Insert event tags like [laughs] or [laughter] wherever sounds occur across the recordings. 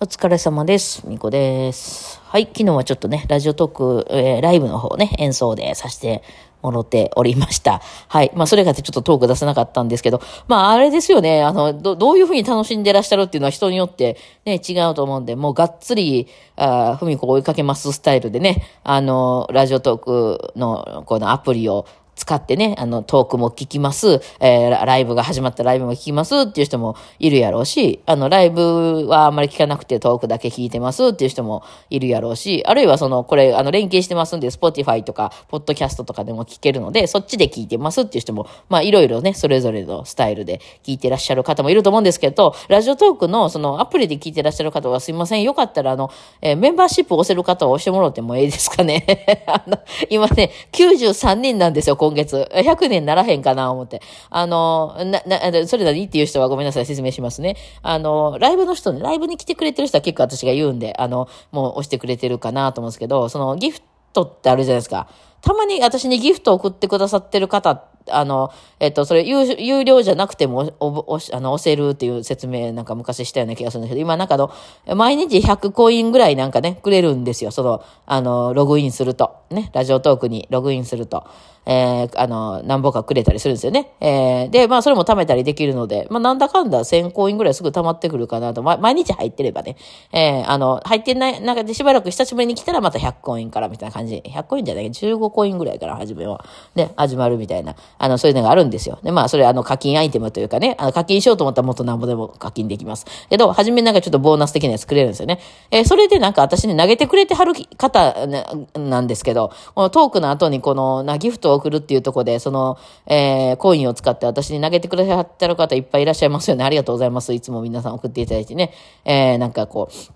お疲れ様です。みこです。はい、昨日はちょっとね、ラジオトーク、えーライブの方ね、演奏でさせてもろておりました。はい。まあ、それがちょっとトーク出せなかったんですけど、まあ、あれですよね、あの、ど、どういうふうに楽しんでらっしゃるっていうのは人によってね、違うと思うんで、もうがっつり、あふみこ追いかけますスタイルでね、あの、ラジオトークの、このアプリを、使ってね、あの、トークも聞きます、えーライブが始まったライブも聞きますっていう人もいるやろうし、あの、ライブはあんまり聞かなくてトークだけ聞いてますっていう人もいるやろうし、あるいはその、これ、あの、連携してますんで、Spotify とか、ポッドキャストとかでも聞けるので、そっちで聞いてますっていう人も、まあ、いろいろね、それぞれのスタイルで聞いてらっしゃる方もいると思うんですけど、ラジオトークの、その、アプリで聞いてらっしゃる方はすいません、よかったら、あの、えーメンバーシップを押せる方は押してもらってもいいですかね。[laughs] あの、今ね、93人なんですよ、今月。100年ならへんかな、思って。あの、な、な、それ何？っていう人はごめんなさい、説明しますね。あの、ライブの人ね、ライブに来てくれてる人は結構私が言うんで、あの、もう押してくれてるかなと思うんですけど、そのギフトってあるじゃないですか。たまに私にギフトを送ってくださってる方、あの、えっと、それ有、有料じゃなくても、お、お、あの、押せるっていう説明なんか昔したような気がするんだけど、今なんかの、毎日100コインぐらいなんかね、くれるんですよ。その、あの、ログインすると。ね、ラジオトークにログインすると。えー、あの、何本かくれたりするんですよね。えー、で、まあ、それも貯めたりできるので、まあ、なんだかんだ1000コインぐらいすぐ貯まってくるかなと。ま、毎日入ってればね。えー、あの、入ってない中でしばらく久しぶりに来たらまた100コインからみたいな感じ。100コインじゃない15コインぐらいから始めは。ね、始まるみたいな。あの、そういうのがあるんですよ。で、まあ、それあの、課金アイテムというかね、あの、課金しようと思ったらもっとなんぼでも課金できます。けど、初めなんかちょっとボーナス的なやつくれるんですよね。えーそれでなんか私に投げてくれてはる方ななんですけど、このトークの後にこのなギフトを送るっていうところで、その、えーコインを使って私に投げてくださってる方いっぱいいらっしゃいますよね。ありがとうございます。いつも皆さん送っていただいてね。えーなんかこう、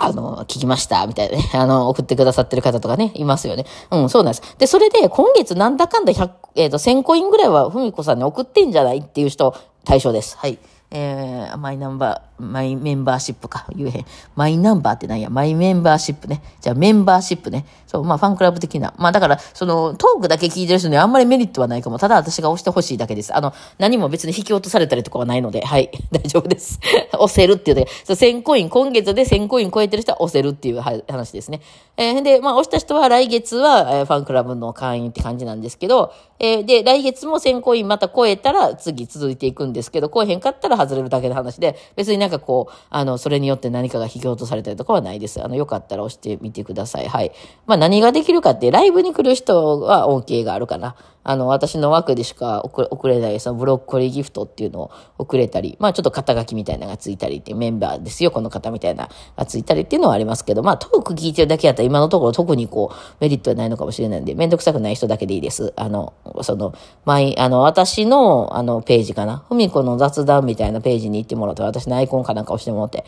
あの、聞きました、みたいなね。[laughs] あの、送ってくださってる方とかね、いますよね。うん、そうなんです。で、それで、今月なんだかんだ100、えっ、と、1000コインぐらいは、ふみこさんに送ってんじゃないっていう人、対象です。はい。えー、マイナンバー、マイメンバーシップか、言えへん。マイナンバーって何や、マイメンバーシップね。じゃあ、メンバーシップね。そう、まあ、ファンクラブ的な。まあ、だから、その、トークだけ聞いてる人にはあんまりメリットはないかも。ただ、私が押してほしいだけです。あの、何も別に引き落とされたりとかはないので、はい、[laughs] 大丈夫です。[laughs] 押せるっていうね。そう1000コイン、今月で1000コイン超えてる人は押せるっていう話ですね。えーで、まあ、押した人は来月は、えーファンクラブの会員って感じなんですけど、えーで、来月も1000コインまた超えたら次続いていくんですけど、超えへんかったら外れるだけの話で、別になんかんかこう、あの、それによって何かが引き落とされたりとかはないです。あの、よかったら押してみてください。はい。まあ、何ができるかって、ライブに来る人は OK があるかな。あの、私の枠でしか送れ送れない、そのブロッコリーギフトっていうのを送れたり、まあちょっと肩書きみたいなのがついたりっていうメンバーですよ、この方みたいながついたりっていうのはありますけど、まあトーク聞いてるだけやったら今のところ特にこうメリットはないのかもしれないんで、めんどくさくない人だけでいいです。あの、その、前、あの、私のあのページかな、ふみこの雑談みたいなページに行ってもらうと、私のアイコンかなんか押してもらって、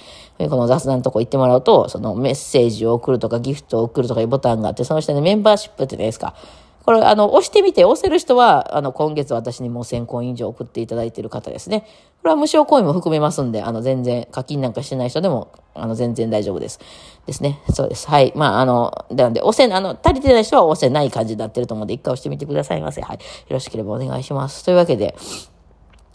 この雑談のとこ行ってもらうと、そのメッセージを送るとかギフトを送るとかいうボタンがあって、その下にメンバーシップってないですか。これ、あの、押してみて、押せる人は、あの、今月私にもう1000コイン以上送っていただいている方ですね。これは無償コインも含めますんで、あの、全然、課金なんかしてない人でも、あの、全然大丈夫です。ですね。そうです。はい。まあ、あの、なんで、押せ、あの、足りてない人は押せない感じになってると思うんで、一回押してみてくださいませ。はい。よろしければお願いします。というわけで、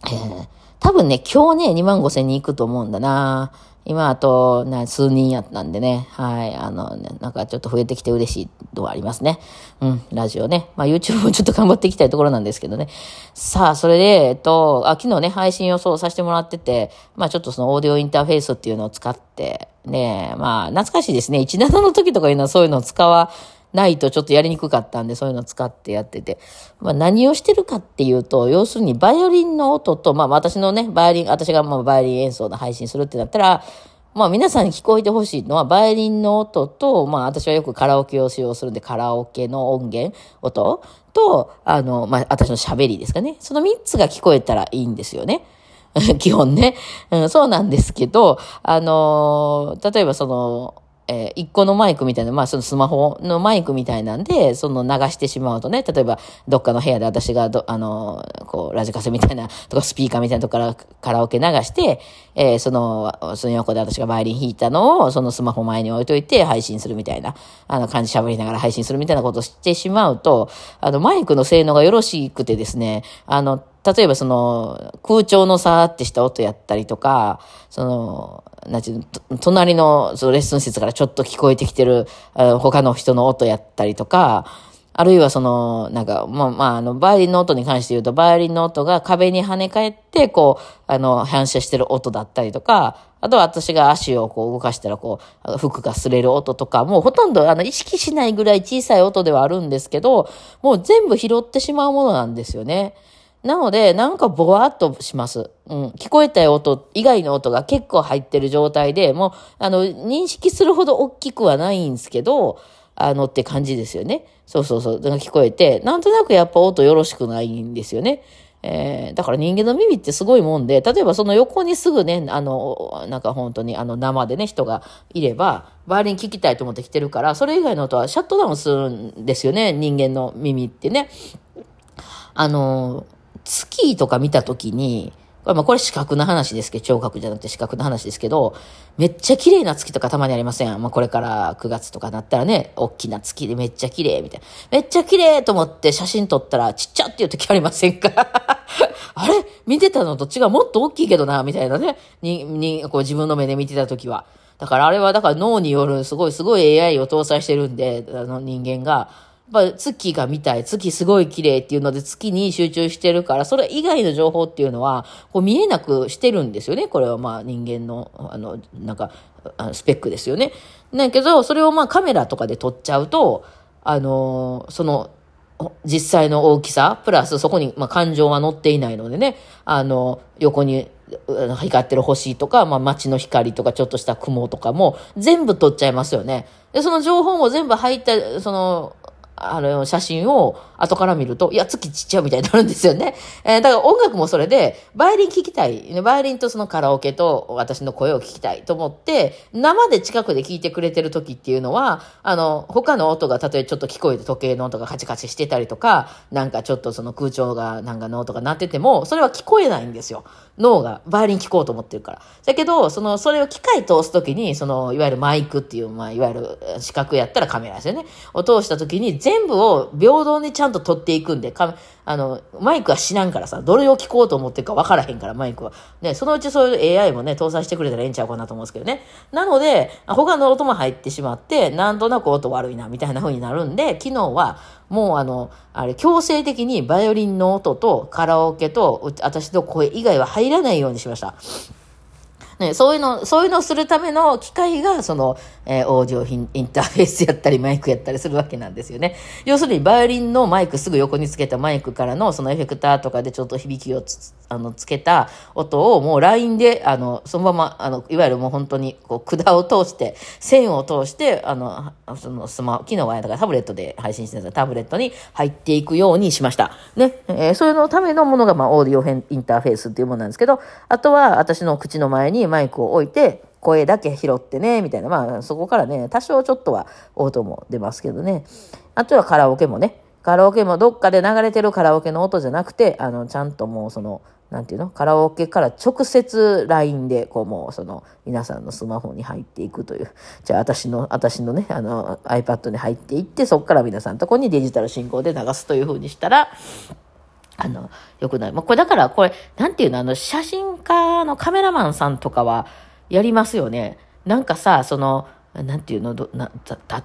えー多分ね、今日ね、2万5千人行くと思うんだな。今、あと、な、数人やったんでね。はい。あの、ねなんかちょっと増えてきて嬉しいのはありますね。うん、ラジオね。まあ YouTube もちょっと頑張っていきたいところなんですけどね。さあ、それで、えっと、あ、昨日ね、配信予想させてもらってて、まあちょっとそのオーディオインターフェースっていうのを使って、ね、まあ懐かしいですね。17の時とかいうのはそういうのを使わ、ないとちょっとやりにくかったんで、そういうのを使ってやってて。まあ何をしてるかっていうと、要するにバイオリンの音と、まあ私のね、バイオリン、私がもうバイオリン演奏の配信するってなったら、まあ皆さんに聞こえてほしいのは、バイオリンの音と、まあ私はよくカラオケを使用するんで、カラオケの音源、音と、あの、まあ私の喋りですかね。その3つが聞こえたらいいんですよね。[laughs] 基本ね、うん。そうなんですけど、あの例えばその、えー一個のマイクみたいな、まあそのスマホのマイクみたいなんで、その流してしまうとね、例えばどっかの部屋で私が、あのこう、ラジカセみたいな、とかスピーカーみたいなとこからカラオケ流して、えーその、その横で私がバイオリン弾いたのを、そのスマホ前に置いといて配信するみたいな、あの感じ喋りながら配信するみたいなことをしてしまうと、あの、マイクの性能がよろしくてですね、あの、例えばその、空調のさーってした音やったりとか、その、なんていうの、隣のそのレッスン室からちょっと聞こえてきてる、他の人の音やったりとか、あるいはその、なんか、まあ、まあ、あの、バイオリンの音に関して言うと、バイオリンの音が壁に跳ね返って、こう、あの、反射してる音だったりとか、あとは私が足をこう動かしたら、こう、服が擦れる音とか、もうほとんど、あの、意識しないぐらい小さい音ではあるんですけど、もう全部拾ってしまうものなんですよね。なので、なんかぼわっとします。うん。聞こえた音以外の音が結構入ってる状態で、もう、あの、認識するほど大きくはないんですけど、あのって感じですよね。そうそうそう。が聞こえて、なんとなくやっぱ音よろしくないんですよね。えー、だから人間の耳ってすごいもんで、例えばその横にすぐね、あの、なんか本当にあの生でね、人がいれば、バイオリン聞きたいと思って来てるから、それ以外の音はシャットダウンするんですよね、人間の耳ってね。あの、月とか見たときに、これまあこれ視覚の話ですけど、聴覚じゃなくて視覚の話ですけど、めっちゃ綺麗な月とかたまにありません？まあこれから9月とかなったらね、大きな月でめっちゃ綺麗みたいな。めっちゃ綺麗と思って写真撮ったらちっちゃっていう時ありませんか？[laughs] あれ？見てたのと違うもっと大きいけどな、みたいなね。に、に、こう自分の目で見てた時は。だからあれはだから脳によるすごいすごい AI を搭載してるんで、あの人間が、ぱ月が見たい、月すごい綺麗っていうので月に集中してるから、それ以外の情報っていうのは、こう見えなくしてるんですよね。これはまあ人間の、あの、なんか、スペックですよね。だけど、それをまあカメラとかで撮っちゃうと、あの、その、実際の大きさ、プラスそこに、まあ、感情は乗っていないのでね、あの、横に光ってる星とか、まあ、街の光とか、ちょっとした雲とかも、全部撮っちゃいますよね。で、その情報も全部入った、その、あの、写真を後から見ると、いや、月ちっちゃいみたいになるんですよね。[laughs] えー、だから音楽もそれで、バイオリン聴きたい。バイオリンとそのカラオケと私の声を聞きたいと思って、生で近くで聞いてくれてる時っていうのは、あの、他の音がたとえちょっと聞こえて時計の音がカチカチしてたりとか、なんかちょっとその空調がなんかの音が鳴ってても、それは聞こえないんですよ。脳がバイオリン聴こうと思ってるから。だけど、その、それを機械通すときに、その、いわゆるマイクっていう、まあ、いわゆる四角やったらカメラですよね。を通したときに、全部を平等にちゃんと撮っていくんで、あの、マイクは知らんからさ、どれを聞こうと思ってるか分からへんから、マイクは。ね、そのうちそういう AI もね、搭載してくれたらええんちゃうかなと思うんですけどね。なので、他の音も入ってしまって、なんとなく音悪いな、みたいな風になるんで、昨日は、もうあの、あれ、強制的にバイオリンの音とカラオケと、私の声以外は入らないようにしました。ね、そういうの、そういうのをするための機械が、その、えー、オーディオインターフェースやったり、マイクやったりするわけなんですよね。要するに、バイオリンのマイクすぐ横につけたマイクからの、そのエフェクターとかでちょっと響きをつ、あの、つけた音を、もう LINE で、あの、そのまま、あの、いわゆるもう本当に、こう、管を通して、線を通して、あの、そのスマホ、昨日はだからタブレットで配信してたタブレットに入っていくようにしました。ね。えー、それのためのものが、まあ、オーディオインターフェースっていうものなんですけど、あとは、私の口の前にマイクを置いて、声だけ拾ってね、みたいな。まあ、そこからね、多少ちょっとは音も出ますけどね。あとはカラオケもね。カラオケもどっかで流れてるカラオケの音じゃなくて、あの、ちゃんともうその、なんていうの？カラオケから直接 LINE で、こうもうその、皆さんのスマホに入っていくという。じゃあ私の、私のね、あの、iPad に入っていって、そこから皆さんとこにデジタル進行で流すというふうにしたら、あの、よくない。もうこれだから、これ、なんていうの、あの、写真家のカメラマンさんとかは、やりますよね。なんかさ、その、なんていうのな、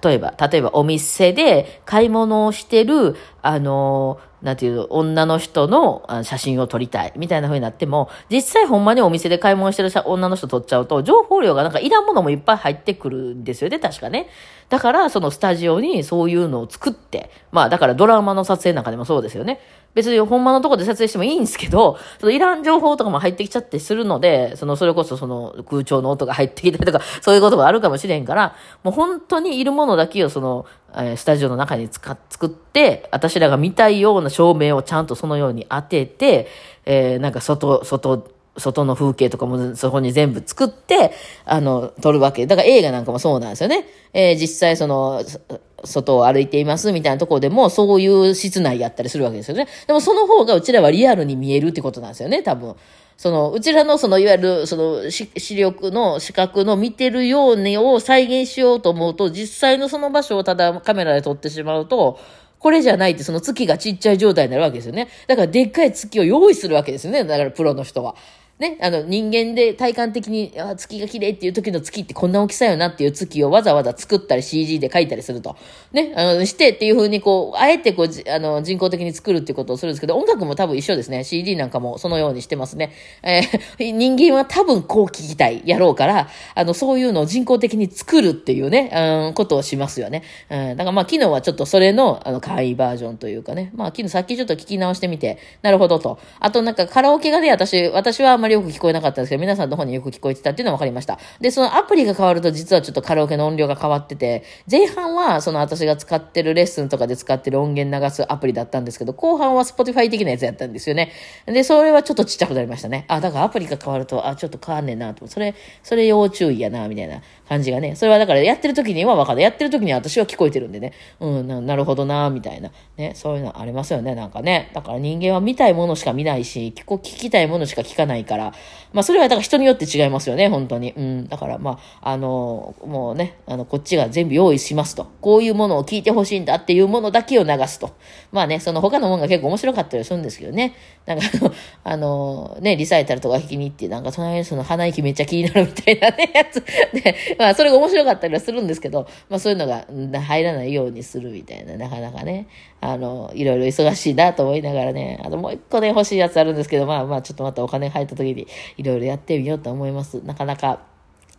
例えば、例えばお店で買い物をしてる、あの、なんていう、女の人の写真を撮りたい、みたいな風になっても、実際ほんまにお店で買い物してる女の人撮っちゃうと、情報量がなんかいらんものもいっぱい入ってくるんですよね、確かね。だから、そのスタジオにそういうのを作って、まあだからドラマの撮影なんかでもそうですよね。別に本場のとこで撮影してもいいんですけど、そのいらん情報とかも入ってきちゃってするので、その、それこそその空調の音が入ってきたりとか、そういうことがあるかもしれんから、もう本当にいるものだけをその、え、スタジオの中に、作って、私らが見たいような照明をちゃんとそのように当てて、えー、なんか外、外、外の風景とかもそこに全部作って、あの、撮るわけ。だから映画なんかもそうなんですよね。えー、実際その、外を歩いていますみたいなところでも、そういう室内やったりするわけですよね。でもその方がうちらはリアルに見えるってことなんですよね、多分。その、うちらのその、いわゆる、その、視力の、視覚の見てるようにを再現しようと思うと、実際のその場所をただカメラで撮ってしまうと、これじゃないってその月がちっちゃい状態になるわけですよね。だからでっかい月を用意するわけですよね。だからプロの人は。ね、あの、人間で体感的に、あ月が綺麗っていう時の月ってこんな大きさよなっていう月をわざわざ作ったり CG で描いたりすると。ね、あの、してっていう風にこう、あえてこう、あの、人工的に作るっていうことをするんですけど、音楽も多分一緒ですね。CD なんかもそのようにしてますね。えー、[laughs] 人間は多分こう聞きたい、やろうから、あの、そういうのを人工的に作るっていうね、うん、ことをしますよね。うん、だからまあ昨日はちょっとそれの、あの、簡易バージョンというかね。まあ昨日さっきちょっと聞き直してみて、なるほどと。あとなんかカラオケがね、私、私はあまりよく聞こえなかったんですけど、皆さんの方によく聞こえてたっていうのは分かりました。で、そのアプリが変わると実はちょっとカラオケの音量が変わってて、前半はその私が使ってるレッスンとかで使ってる音源流すアプリだったんですけど、後半は Spotify 的なやつやったんですよね。で、それはちょっとちっちゃくなりましたね。あ、だからアプリが変わると、あ、ちょっと変わんねんなと。それ、それ要注意やな、みたいな感じがね。それはだからやってる時には分かる。やってる時には私は聞こえてるんでね。うんな、なるほどな、みたいな。ね、そういうのありますよね、なんかね。だから人間は見たいものしか見ないし、聞きたいものしか聞かないから、からまあそれはだから人によって違いますよね、本当に。うん。だからまあ、あの、もうね、あの、こっちが全部用意しますと。こういうものを聞いてほしいんだっていうものだけを流すと。まあね、その他のものが結構面白かったりするんですけどね。なんか [laughs] あの、ね、リサイタルとか弾きに行って、なんか隣にその鼻息めっちゃ気になるみたいなね、[laughs] やつ。で、まあそれが面白かったりはするんですけど、まあそういうのが入らないようにするみたいな、なかなかね、あの、いろいろ忙しいなと思いながらね、あともう一個ね、欲しいやつあるんですけど、まあまあちょっとまたお金入った時にいろいろやってみようと思います。なかなか、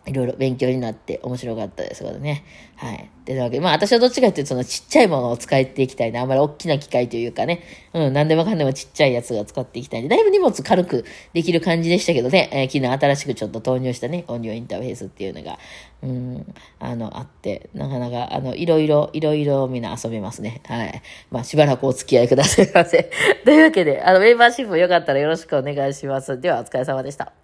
いろいろ勉強になって面白かったですけどね。はい。というわけで、まあ私はどっちかっていうとそのちっちゃいものを使っていきたいな。あんまり大きな機械というかね。うん、何でもかんでもちっちゃいやつが使っていきたいだいぶ荷物軽くできる感じでしたけどね。えー、昨日新しくちょっと投入したね、音量インターフェースっていうのが、うん、あの、あって、なかなか、あの、いろいろ、いろいろみんな遊べますね。はい。まあしばらくお付き合いくださいませ。[laughs] というわけで、あの、メンバーシップよかったらよろしくお願いします。では、お疲れ様でした。